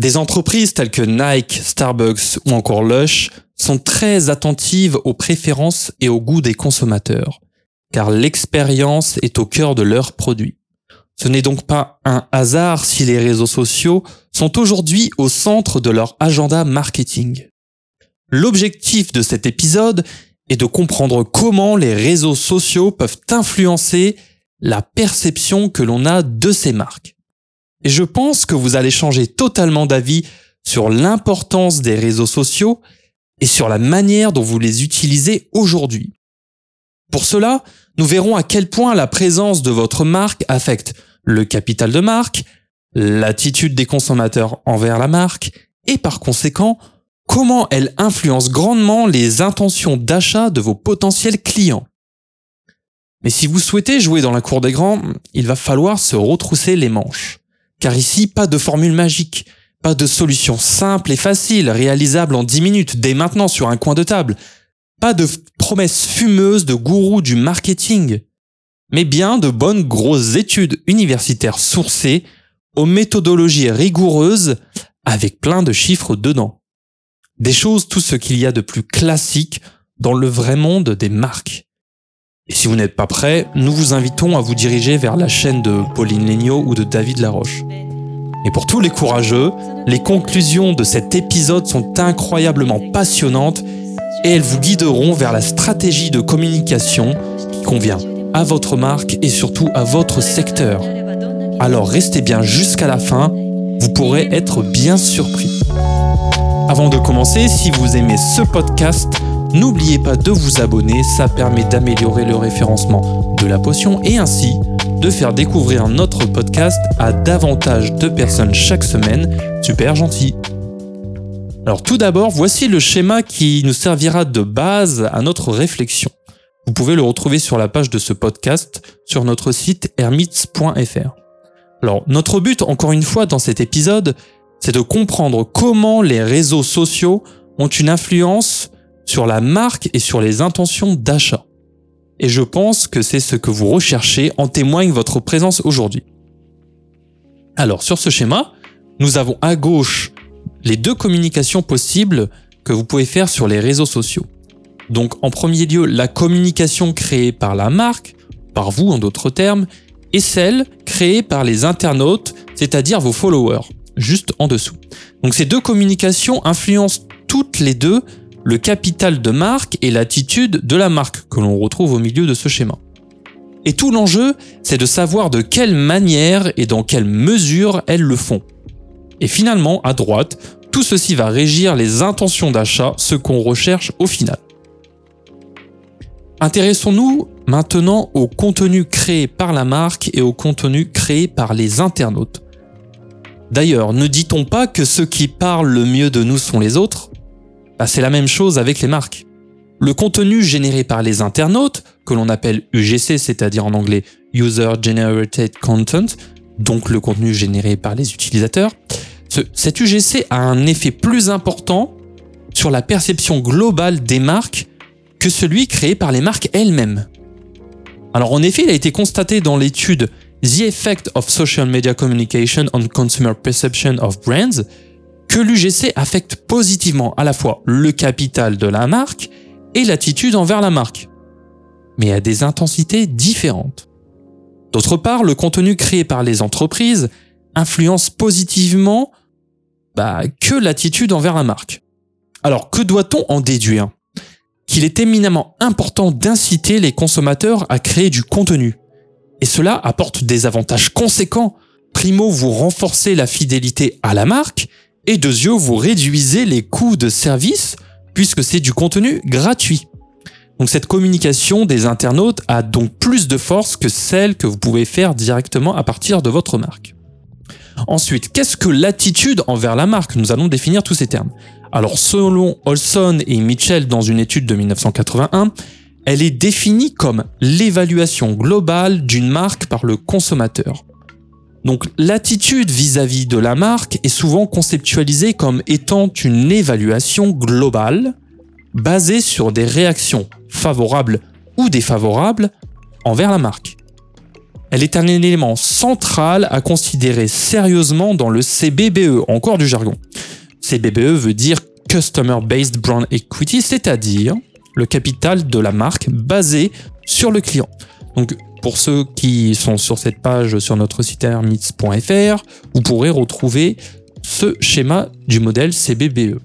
Des entreprises telles que Nike, Starbucks ou encore Lush sont très attentives aux préférences et aux goûts des consommateurs, car l'expérience est au cœur de leurs produits. Ce n'est donc pas un hasard si les réseaux sociaux sont aujourd'hui au centre de leur agenda marketing. L'objectif de cet épisode est de comprendre comment les réseaux sociaux peuvent influencer la perception que l'on a de ces marques. Et je pense que vous allez changer totalement d'avis sur l'importance des réseaux sociaux et sur la manière dont vous les utilisez aujourd'hui. Pour cela, nous verrons à quel point la présence de votre marque affecte le capital de marque, l'attitude des consommateurs envers la marque et par conséquent comment elle influence grandement les intentions d'achat de vos potentiels clients. Mais si vous souhaitez jouer dans la cour des grands, il va falloir se retrousser les manches. Car ici, pas de formule magique, pas de solution simple et facile, réalisable en 10 minutes, dès maintenant sur un coin de table. Pas de promesses fumeuses de gourous du marketing, mais bien de bonnes grosses études universitaires sourcées aux méthodologies rigoureuses avec plein de chiffres dedans. Des choses tout ce qu'il y a de plus classique dans le vrai monde des marques. Et si vous n'êtes pas prêt, nous vous invitons à vous diriger vers la chaîne de Pauline Legnaud ou de David Laroche. Et pour tous les courageux, les conclusions de cet épisode sont incroyablement passionnantes et elles vous guideront vers la stratégie de communication qui convient à votre marque et surtout à votre secteur. Alors restez bien jusqu'à la fin, vous pourrez être bien surpris. Avant de commencer, si vous aimez ce podcast, N'oubliez pas de vous abonner, ça permet d'améliorer le référencement de la potion et ainsi de faire découvrir notre podcast à davantage de personnes chaque semaine. Super gentil. Alors tout d'abord, voici le schéma qui nous servira de base à notre réflexion. Vous pouvez le retrouver sur la page de ce podcast sur notre site hermits.fr. Alors notre but, encore une fois, dans cet épisode, c'est de comprendre comment les réseaux sociaux ont une influence sur la marque et sur les intentions d'achat. Et je pense que c'est ce que vous recherchez, en témoigne votre présence aujourd'hui. Alors sur ce schéma, nous avons à gauche les deux communications possibles que vous pouvez faire sur les réseaux sociaux. Donc en premier lieu, la communication créée par la marque, par vous en d'autres termes, et celle créée par les internautes, c'est-à-dire vos followers, juste en dessous. Donc ces deux communications influencent toutes les deux le capital de marque et l'attitude de la marque que l'on retrouve au milieu de ce schéma. Et tout l'enjeu, c'est de savoir de quelle manière et dans quelle mesure elles le font. Et finalement, à droite, tout ceci va régir les intentions d'achat, ce qu'on recherche au final. Intéressons-nous maintenant au contenu créé par la marque et au contenu créé par les internautes. D'ailleurs, ne dit-on pas que ceux qui parlent le mieux de nous sont les autres? Bah, c'est la même chose avec les marques. Le contenu généré par les internautes, que l'on appelle UGC, c'est-à-dire en anglais User Generated Content, donc le contenu généré par les utilisateurs, cet UGC a un effet plus important sur la perception globale des marques que celui créé par les marques elles-mêmes. Alors en effet, il a été constaté dans l'étude The Effect of Social Media Communication on Consumer Perception of Brands, que l'UGC affecte positivement à la fois le capital de la marque et l'attitude envers la marque, mais à des intensités différentes. D'autre part, le contenu créé par les entreprises influence positivement bah, que l'attitude envers la marque. Alors, que doit-on en déduire? Qu'il est éminemment important d'inciter les consommateurs à créer du contenu. Et cela apporte des avantages conséquents. Primo, vous renforcez la fidélité à la marque et deuxièmement, vous réduisez les coûts de service puisque c'est du contenu gratuit. Donc cette communication des internautes a donc plus de force que celle que vous pouvez faire directement à partir de votre marque. Ensuite, qu'est-ce que l'attitude envers la marque? Nous allons définir tous ces termes. Alors selon Olson et Mitchell dans une étude de 1981, elle est définie comme l'évaluation globale d'une marque par le consommateur. Donc l'attitude vis-à-vis de la marque est souvent conceptualisée comme étant une évaluation globale basée sur des réactions favorables ou défavorables envers la marque. Elle est un élément central à considérer sérieusement dans le CBBE, encore du jargon. CBBE veut dire Customer Based Brand Equity, c'est-à-dire le capital de la marque basé sur le client. Pour ceux qui sont sur cette page sur notre site hermits.fr, vous pourrez retrouver ce schéma du modèle CBBE.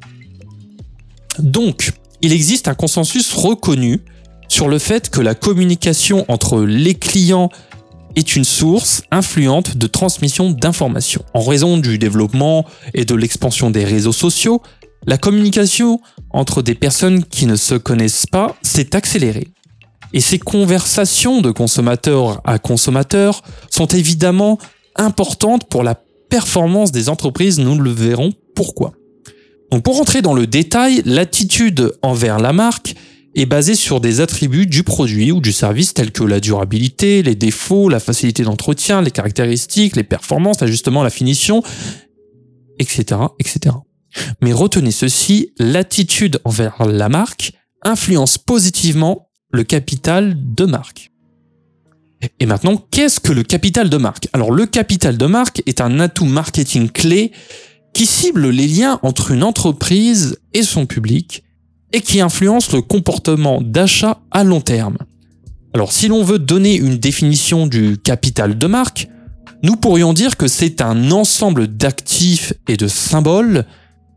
Donc, il existe un consensus reconnu sur le fait que la communication entre les clients est une source influente de transmission d'informations. En raison du développement et de l'expansion des réseaux sociaux, la communication entre des personnes qui ne se connaissent pas s'est accélérée. Et ces conversations de consommateur à consommateur sont évidemment importantes pour la performance des entreprises, nous le verrons pourquoi. Donc pour rentrer dans le détail, l'attitude envers la marque est basée sur des attributs du produit ou du service tels que la durabilité, les défauts, la facilité d'entretien, les caractéristiques, les performances, l'ajustement, la finition, etc., etc. Mais retenez ceci, l'attitude envers la marque influence positivement capital de marque. Et maintenant, qu'est-ce que le capital de marque Alors le capital de marque est un atout marketing clé qui cible les liens entre une entreprise et son public et qui influence le comportement d'achat à long terme. Alors si l'on veut donner une définition du capital de marque, nous pourrions dire que c'est un ensemble d'actifs et de symboles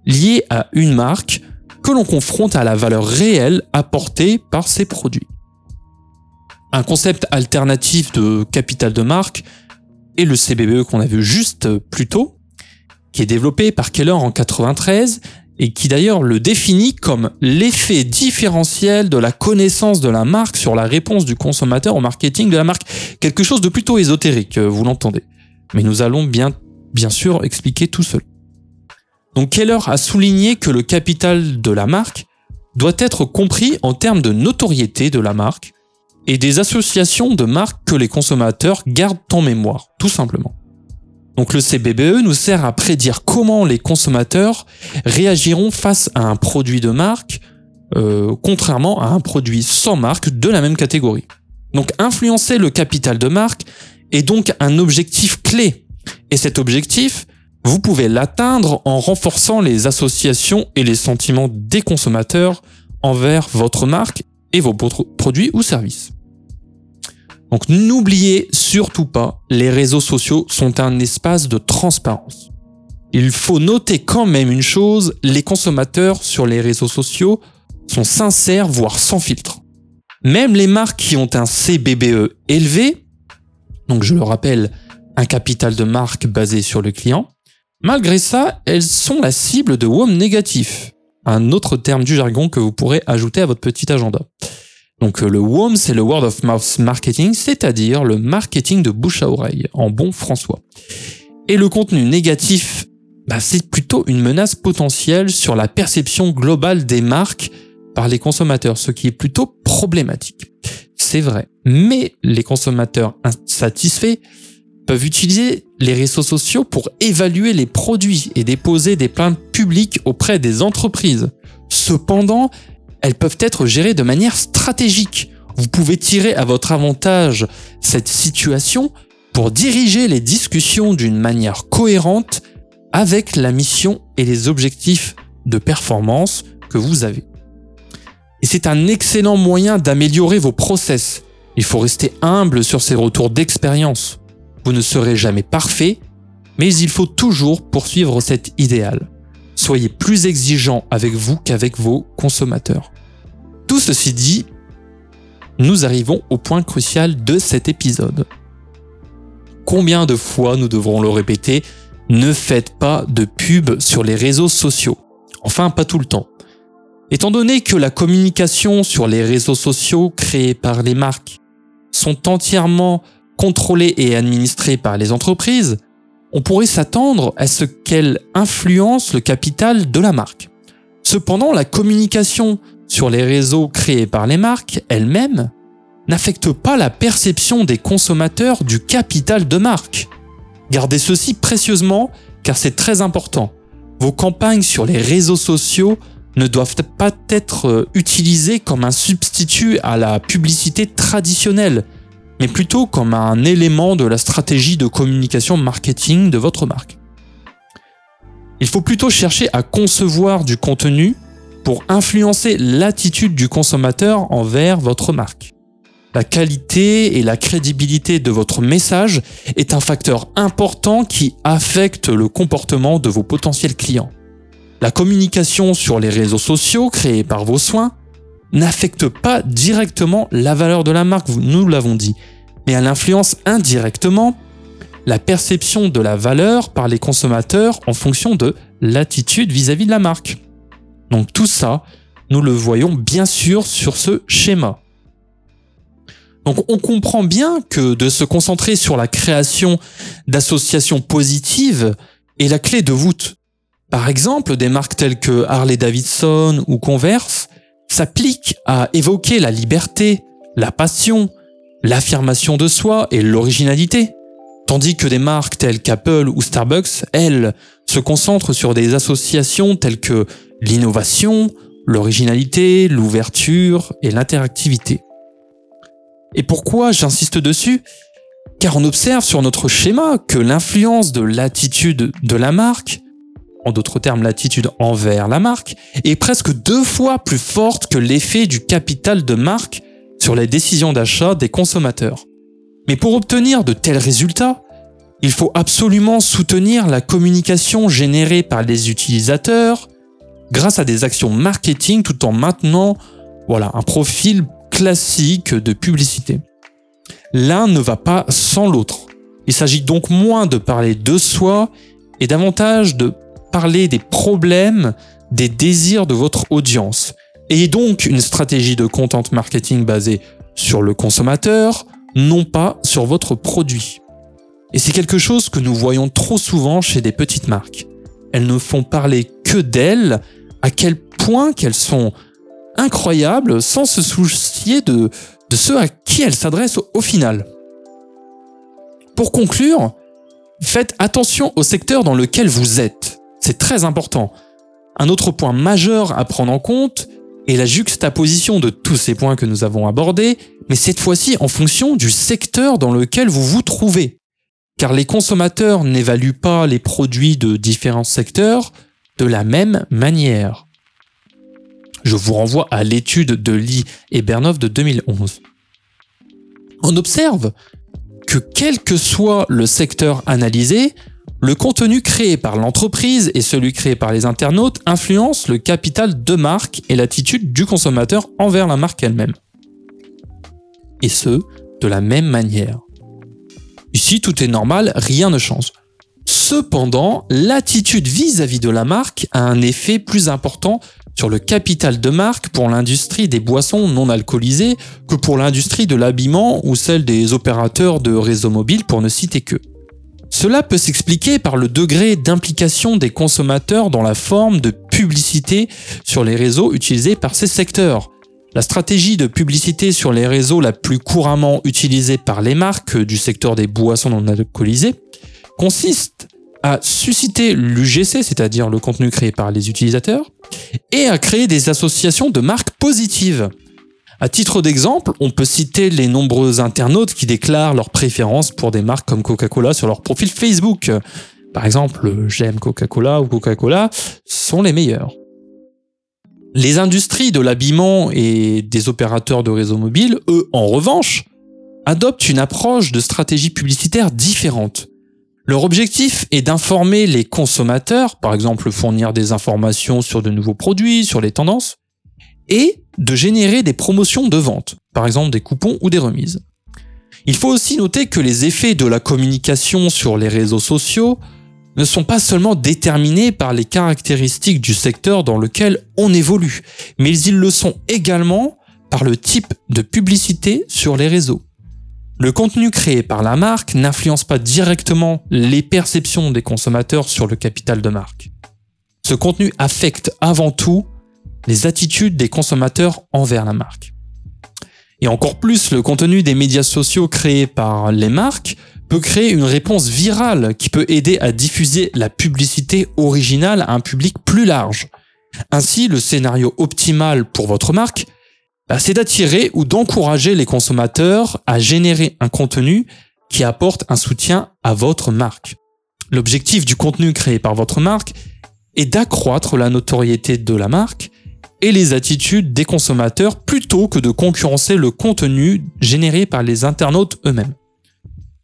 liés à une marque l'on confronte à la valeur réelle apportée par ses produits. Un concept alternatif de capital de marque est le CBE qu'on a vu juste plus tôt, qui est développé par Keller en 93 et qui d'ailleurs le définit comme l'effet différentiel de la connaissance de la marque sur la réponse du consommateur au marketing de la marque. Quelque chose de plutôt ésotérique, vous l'entendez. Mais nous allons bien, bien sûr expliquer tout seul. Donc Keller a souligné que le capital de la marque doit être compris en termes de notoriété de la marque et des associations de marques que les consommateurs gardent en mémoire, tout simplement. Donc le CBBE nous sert à prédire comment les consommateurs réagiront face à un produit de marque, euh, contrairement à un produit sans marque de la même catégorie. Donc influencer le capital de marque est donc un objectif clé. Et cet objectif, vous pouvez l'atteindre en renforçant les associations et les sentiments des consommateurs envers votre marque et vos produits ou services. Donc n'oubliez surtout pas, les réseaux sociaux sont un espace de transparence. Il faut noter quand même une chose, les consommateurs sur les réseaux sociaux sont sincères, voire sans filtre. Même les marques qui ont un CBBE élevé, donc je le rappelle, un capital de marque basé sur le client, malgré ça, elles sont la cible de WOM négatif, un autre terme du jargon que vous pourrez ajouter à votre petit agenda. Donc euh, le WOM, c'est le Word of Mouth Marketing, c'est-à-dire le marketing de bouche à oreille, en bon François. Et le contenu négatif, bah, c'est plutôt une menace potentielle sur la perception globale des marques par les consommateurs, ce qui est plutôt problématique. C'est vrai. Mais les consommateurs insatisfaits peuvent utiliser les réseaux sociaux pour évaluer les produits et déposer des plaintes publiques auprès des entreprises. Cependant, elles peuvent être gérées de manière stratégique. Vous pouvez tirer à votre avantage cette situation pour diriger les discussions d'une manière cohérente avec la mission et les objectifs de performance que vous avez. Et c'est un excellent moyen d'améliorer vos process. Il faut rester humble sur ces retours d'expérience. Vous ne serez jamais parfait, mais il faut toujours poursuivre cet idéal soyez plus exigeant avec vous qu'avec vos consommateurs. Tout ceci dit, nous arrivons au point crucial de cet épisode. Combien de fois nous devrons le répéter Ne faites pas de pub sur les réseaux sociaux. Enfin, pas tout le temps. Étant donné que la communication sur les réseaux sociaux créés par les marques sont entièrement contrôlées et administrées par les entreprises, on pourrait s'attendre à ce qu'elle influence le capital de la marque. Cependant, la communication sur les réseaux créés par les marques elles-mêmes n'affecte pas la perception des consommateurs du capital de marque. Gardez ceci précieusement car c'est très important. Vos campagnes sur les réseaux sociaux ne doivent pas être utilisées comme un substitut à la publicité traditionnelle, mais plutôt comme un élément de la stratégie de communication marketing de votre marque. Il faut plutôt chercher à concevoir du contenu pour influencer l'attitude du consommateur envers votre marque. La qualité et la crédibilité de votre message est un facteur important qui affecte le comportement de vos potentiels clients. La communication sur les réseaux sociaux créés par vos soins n'affecte pas directement la valeur de la marque, nous l'avons dit, mais elle influence indirectement la perception de la valeur par les consommateurs en fonction de l'attitude vis-à-vis de la marque. Donc tout ça, nous le voyons bien sûr sur ce schéma. Donc on comprend bien que de se concentrer sur la création d'associations positives est la clé de voûte. Par exemple, des marques telles que Harley Davidson ou Converse s'appliquent à évoquer la liberté, la passion, l'affirmation de soi et l'originalité. Tandis que des marques telles qu'Apple ou Starbucks, elles, se concentrent sur des associations telles que l'innovation, l'originalité, l'ouverture et l'interactivité. Et pourquoi j'insiste dessus? Car on observe sur notre schéma que l'influence de l'attitude de la marque, en d'autres termes l'attitude envers la marque, est presque deux fois plus forte que l'effet du capital de marque sur les décisions d'achat des consommateurs. Mais pour obtenir de tels résultats, il faut absolument soutenir la communication générée par les utilisateurs grâce à des actions marketing tout en maintenant voilà, un profil classique de publicité. L'un ne va pas sans l'autre. Il s'agit donc moins de parler de soi et davantage de parler des problèmes, des désirs de votre audience. Et donc une stratégie de content marketing basée sur le consommateur, non pas sur votre produit. Et c'est quelque chose que nous voyons trop souvent chez des petites marques. Elles ne font parler que d'elles, à quel point qu'elles sont incroyables sans se soucier de, ceux à qui elles s'adressent au final. Pour conclure, faites attention au secteur dans lequel vous êtes. C'est très important. Un autre point majeur à prendre en compte est la juxtaposition de tous ces points que nous avons abordés, mais cette fois-ci en fonction du secteur dans lequel vous vous trouvez. Car les consommateurs n'évaluent pas les produits de différents secteurs de la même manière. Je vous renvoie à l'étude de Lee et Bernoff de 2011. On observe que quel que soit le secteur analysé, le contenu créé par l'entreprise et celui créé par les internautes influencent le capital de marque et l'attitude du consommateur envers la marque elle-même. Et ce, de la même manière. Ici, tout est normal, rien ne change. Cependant, l'attitude vis-à-vis de la marque a un effet plus important sur le capital de marque pour l'industrie des boissons non alcoolisées que pour l'industrie de l'habillement ou celle des opérateurs de réseaux mobiles pour ne citer que. Cela peut s'expliquer par le degré d'implication des consommateurs dans la forme de publicité sur les réseaux utilisés par ces secteurs. La stratégie de publicité sur les réseaux la plus couramment utilisée par les marques du secteur des boissons non alcoolisées consiste à susciter l'UGC, c'est-à-dire le contenu créé par les utilisateurs, et à créer des associations de marques positives. À titre d'exemple, on peut citer les nombreux internautes qui déclarent leur préférence pour des marques comme Coca-Cola sur leur profil Facebook. Par exemple, j'aime Coca-Cola ou Coca-Cola sont les meilleurs. Les industries de l'habillement et des opérateurs de réseaux mobiles, eux, en revanche, adoptent une approche de stratégie publicitaire différente. Leur objectif est d'informer les consommateurs, par exemple fournir des informations sur de nouveaux produits, sur les tendances, et de générer des promotions de vente, par exemple des coupons ou des remises. Il faut aussi noter que les effets de la communication sur les réseaux sociaux ne sont pas seulement déterminés par les caractéristiques du secteur dans lequel on évolue, mais ils le sont également par le type de publicité sur les réseaux. Le contenu créé par la marque n'influence pas directement les perceptions des consommateurs sur le capital de marque. Ce contenu affecte avant tout les attitudes des consommateurs envers la marque. Et encore plus, le contenu des médias sociaux créés par les marques peut créer une réponse virale qui peut aider à diffuser la publicité originale à un public plus large. Ainsi, le scénario optimal pour votre marque bah, c'est d'attirer ou d'encourager les consommateurs à générer un contenu qui apporte un soutien à votre marque. L'objectif du contenu créé par votre marque est d'accroître la notoriété de la marque et les attitudes des consommateurs plutôt que de concurrencer le contenu généré par les internautes eux-mêmes.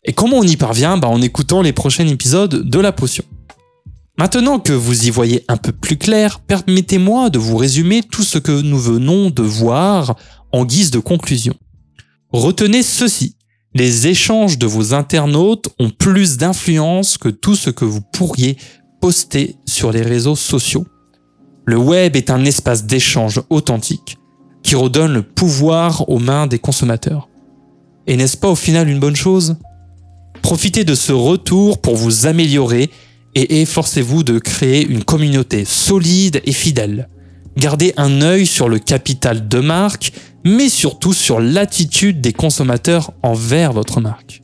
Et comment on y parvient? Bah En écoutant les prochains épisodes de la potion. Maintenant que vous y voyez un peu plus clair, permettez-moi de vous résumer tout ce que nous venons de voir en guise de conclusion. Retenez ceci. Les échanges de vos internautes ont plus d'influence que tout ce que vous pourriez poster sur les réseaux sociaux. Le web est un espace d'échange authentique qui redonne le pouvoir aux mains des consommateurs. Et n'est-ce pas au final une bonne chose? Profitez de ce retour pour vous améliorer et efforcez-vous de créer une communauté solide et fidèle. Gardez un œil sur le capital de marque, mais surtout sur l'attitude des consommateurs envers votre marque.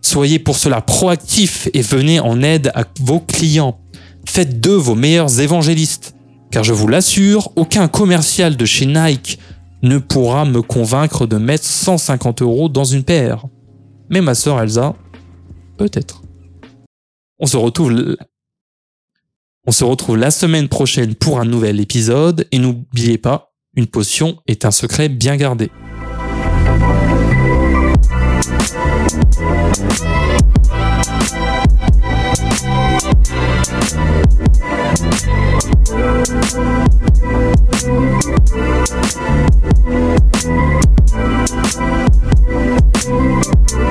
Soyez pour cela proactif et venez en aide à vos clients. Faites d'eux vos meilleurs évangélistes, car je vous l'assure, aucun commercial de chez Nike ne pourra me convaincre de mettre 150 euros dans une paire. Mais ma sœur Elsa, peut-être. On se retrouve on se retrouve la semaine prochaine pour un nouvel épisode et n'oubliez pas, une potion est un secret bien gardé. Thank you.